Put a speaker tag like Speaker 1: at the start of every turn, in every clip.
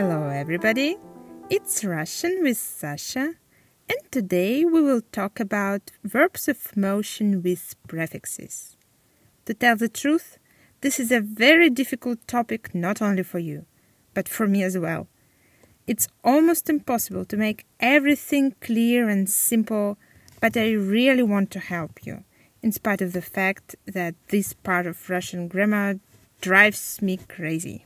Speaker 1: Hello, everybody. It's Russian with Sasha, and today we will talk about verbs of motion with prefixes. To tell the truth, this is a very difficult topic not only for you, but for me as well. It's almost impossible to make everything clear and simple, but I really want to help you, in spite of the fact that this part of Russian grammar drives me crazy.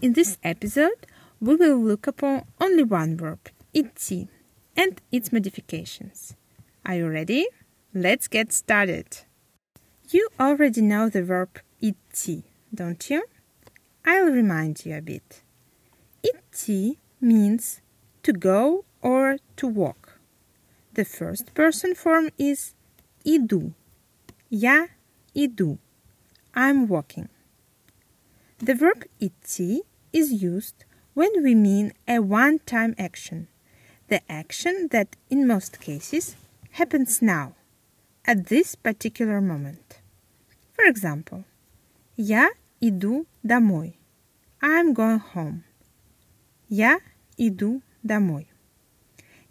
Speaker 1: In this episode, we will look upon only one verb, идти, and its modifications. Are you ready? Let's get started. You already know the verb идти, don't you? I'll remind you a bit. Идти means to go or to walk. The first person form is иду. Я иду. I'm walking. The verb идти is used when we mean a one time action, the action that in most cases happens now, at this particular moment. For example, Я иду домой. I'm going home. Я иду домой.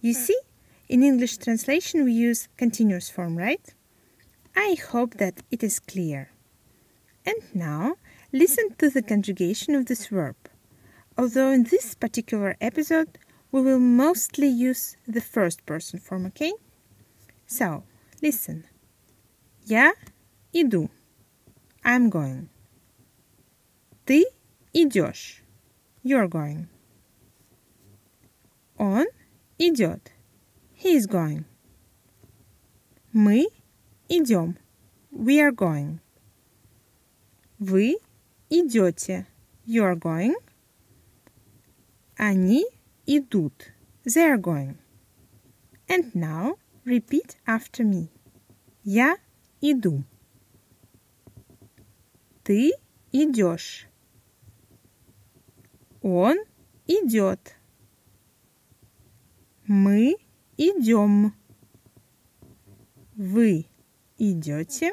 Speaker 1: You see, in English translation we use continuous form, right? I hope that it is clear. And now listen to the conjugation of this verb although in this particular episode we will mostly use the first person form, okay? So, listen. Я иду. I'm going. Ты идешь. You're going. Он идет. He is going. Мы идем. We are going. Вы идете. You are going. Они идут. They are going. And now repeat after me. Я иду. Ты идешь. Он идет. Мы идем. Вы идете.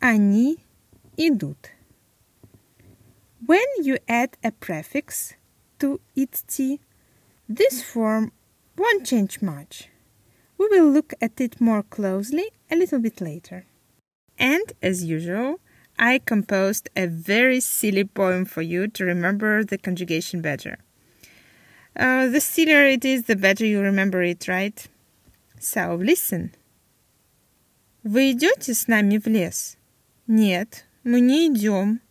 Speaker 1: Они идут. When you add a prefix to idти, this form won't change much. We will look at it more closely a little bit later. And as usual, I composed a very silly poem for you to remember the conjugation better. Uh, the sillier it is, the better you remember it, right? So, listen. Вы идете с нами в лес? Нет, мы не идем.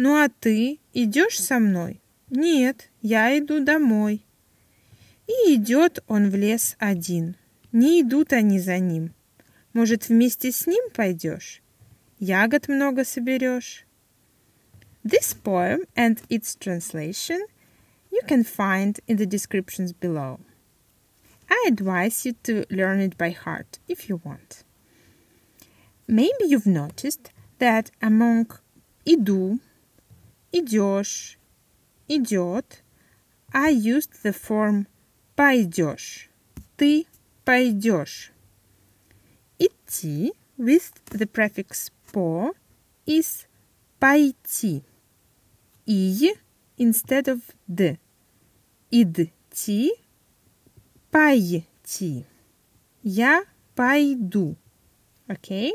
Speaker 1: Ну а ты идешь со мной? Нет, я иду домой. И идет он в лес один. Не идут они за ним. Может, вместе с ним пойдешь? Ягод много соберешь. This poem and its translation you can find in the descriptions below. I advise you to learn it by heart if you want. Maybe you've noticed that among иду идешь, идет, I used the form пойдешь. Ты пойдешь. Идти with the prefix по is пойти. И instead of д. Идти, пойти. Я пойду. Okay?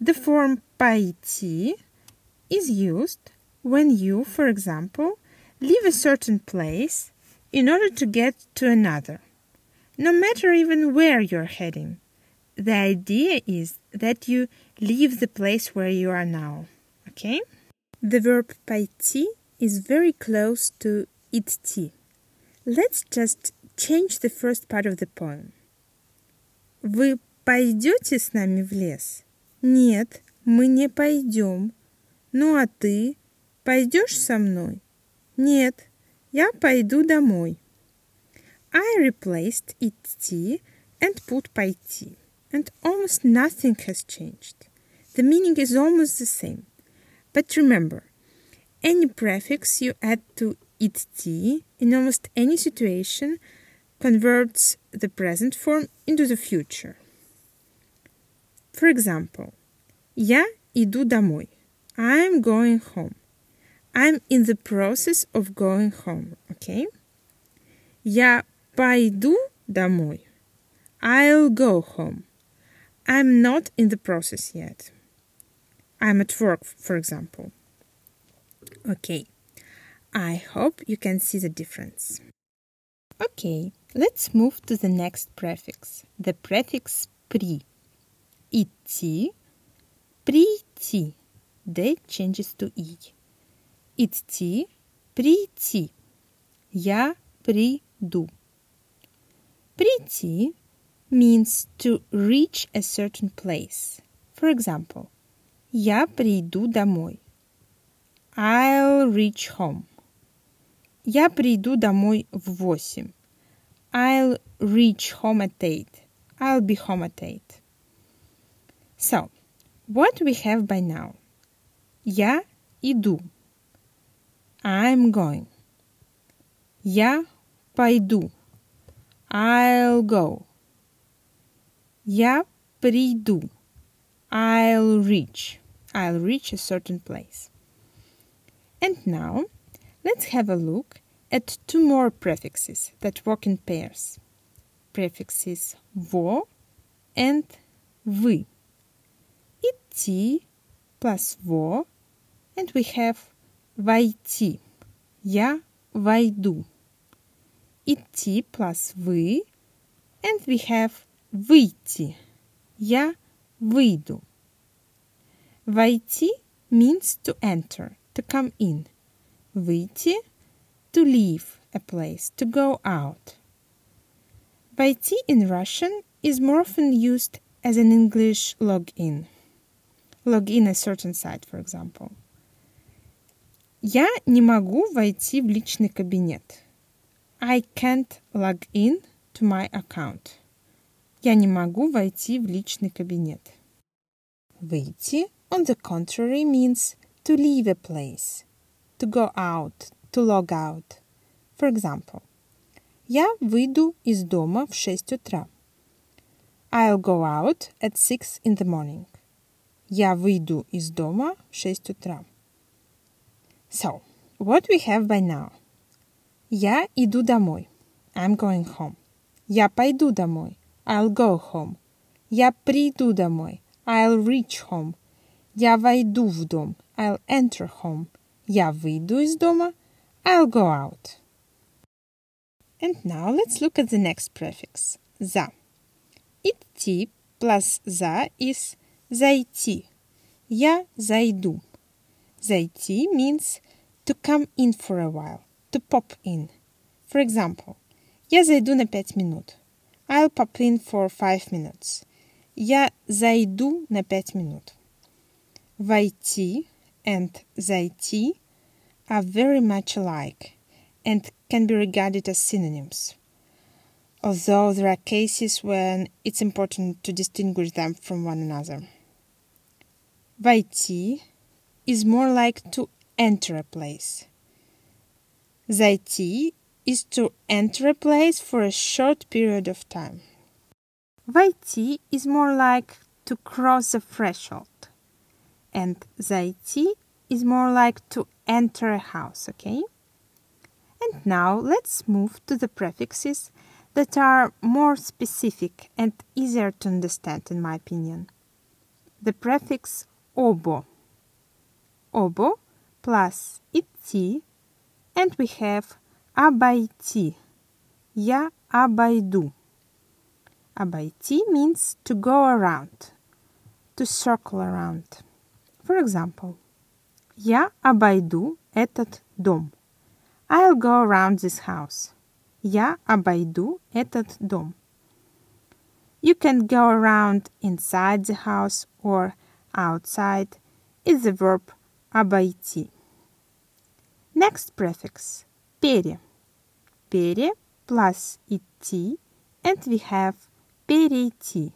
Speaker 1: The form пойти is used when you, for example, leave a certain place in order to get to another, no matter even where you're heading. The idea is that you leave the place where you are now. Okay? The verb пойти is very close to идти. Let's just change the first part of the poem. Вы пойдете с нами в лес? Нет, мы не пойдем. Ну а ты пойдешь со мной? Нет, я пойду домой. I replaced идти and put пойти, and almost nothing has changed. The meaning is almost the same. But remember, any prefix you add to идти in almost any situation converts the present form into the future. For example, я иду домой. I'm going home. I'm in the process of going home, okay? Я пойду домой. I'll go home. I'm not in the process yet. I'm at work, for example. Okay. I hope you can see the difference. Okay, let's move to the next prefix, the prefix при. Идти, прийти. D changes to E. Идти, прийти. Я приду. Прийти means to reach a certain place. For example, я приду домой. I'll reach home. Я приду домой в восемь. I'll reach home at eight. I'll be home at eight. So, what we have by now? Я иду. I'm going. Я пойду. I'll go. Я приду. I'll reach. I'll reach a certain place. And now, let's have a look at two more prefixes that work in pairs. Prefixes во and вы. Идти plus во, and we have войти. Я войду. Идти plus вы, and we have выйти. Я выйду. Войти means to enter, to come in. Выйти to leave a place, to go out. Войти in Russian is more often used as an English login. Log in a certain site, for example. Я не могу войти в личный кабинет. I can't log in to my account. Я не могу войти в личный кабинет. Выйти, on the contrary, means to leave a place, to go out, to log out. For example, я выйду из дома в 6 утра. I'll go out at 6 in the morning. Я выйду из дома в 6 утра. So, what we have by now? Я иду домой. I'm going home. Я пойду домой. I'll go home. Я приду домой. I'll reach home. Я войду в дом. I'll enter home. Я выйду из дома. I'll go out. And now let's look at the next prefix. За. Идти plus за is зайти. Я зайду. Зайти means to come in for a while, to pop in. For example, я зайду на пять минут. I'll pop in for five minutes. Я зайду на пять минут. Войти and зайти are very much alike and can be regarded as synonyms, although there are cases when it's important to distinguish them from one another. Войти is more like to enter a place. Зайти is to enter a place for a short period of time. Войти is more like to cross the threshold. And зайти is more like to enter a house, okay? And now let's move to the prefixes that are more specific and easier to understand, in my opinion. The prefix обо. Обо plus идти, and we have обойти. Я обойду. Обойти means to go around, to circle around. For example, я обойду этот дом. I'll go around this house. Я обойду этот дом. You can go around inside the house or outside is the verb обойти. Next prefix пере. Пере plus идти and we have перейти.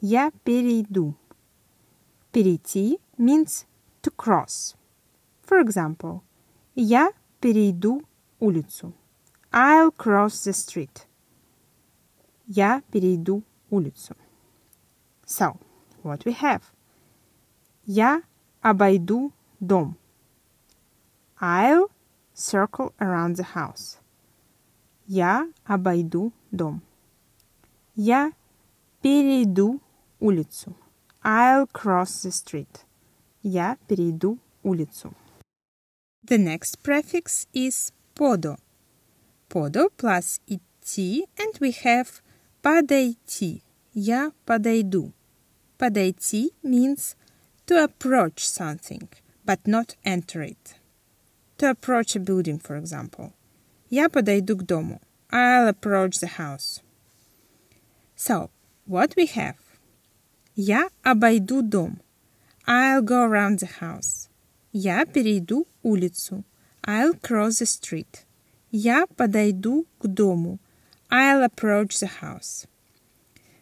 Speaker 1: Я перейду. Перейти means to cross. For example, я перейду улицу. I'll cross the street. Я перейду улицу. So, what we have? Я обойду дом. I'll circle around the house. Я обойду дом. Я перейду улицу. I'll cross the street. Я перейду улицу. The next prefix is podo. Podo plus идти, and we have подойти. Я подойду. Подойти means to approach something, but not enter it. To approach a building, for example. Я подойду к дому. I'll approach the house. So, what we have? Я обойду дом. I'll go around the house. Я перейду улицу. I'll cross the street. Я подойду к дому. I'll approach the house.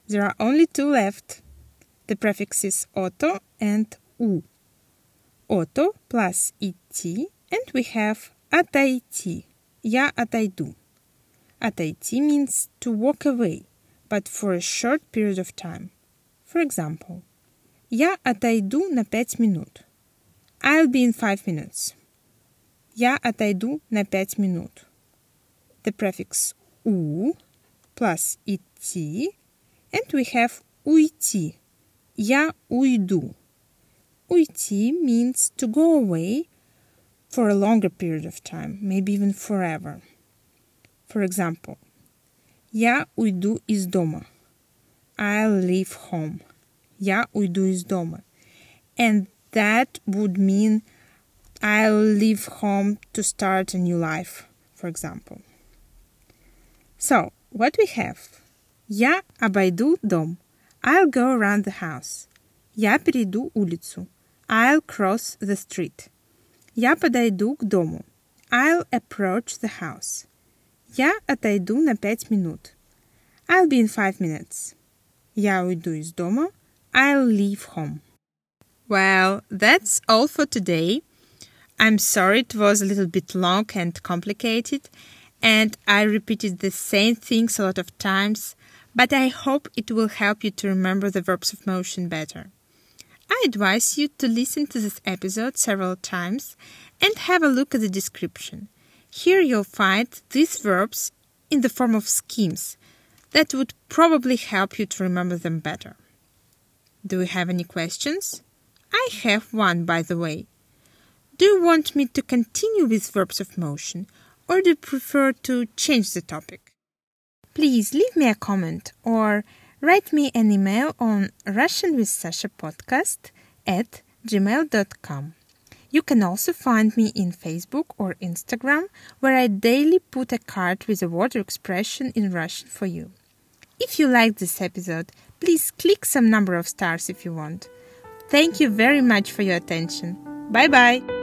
Speaker 1: There are only two left. The prefixes ото and у. Ото plus идти, and we have отойти. Я отойду. Отойти means to walk away, but for a short period of time. For example, я отойду на пять минут. I'll be in five minutes. Я отойду на пять минут. The prefix у plus идти, and we have уйти. Я уйду. Уйти means to go away for a longer period of time, maybe even forever. For example, Я уйду из дома. I'll leave home. Я уйду из дома. And that would mean I'll leave home to start a new life, for example. So, what we have? Я обойду дом. I'll go around the house. Я перейду улицу. I'll cross the street. Я подойду к дому. I'll approach the house. Я отойду на пять минут. I'll be in five minutes. Я уйду из дома. I'll leave home. Well, that's all for today. I'm sorry it was a little bit long and complicated, and I repeated the same things a lot of times, but I hope it will help you to remember the verbs of motion better. I advise you to listen to this episode several times and have a look at the description. Here you'll find these verbs in the form of schemes that would probably help you to remember them better. Do you have any questions? I have one, by the way. Do you want me to continue with verbs of motion or do you prefer to change the topic? Please leave me a comment or write me an email on Russian with Sasha podcast at gmail.com. You can also find me in Facebook or Instagram, where I daily put a card with a word or expression in Russian for you. If you liked this episode, please click some number of stars if you want. Thank you very much for your attention. Bye bye!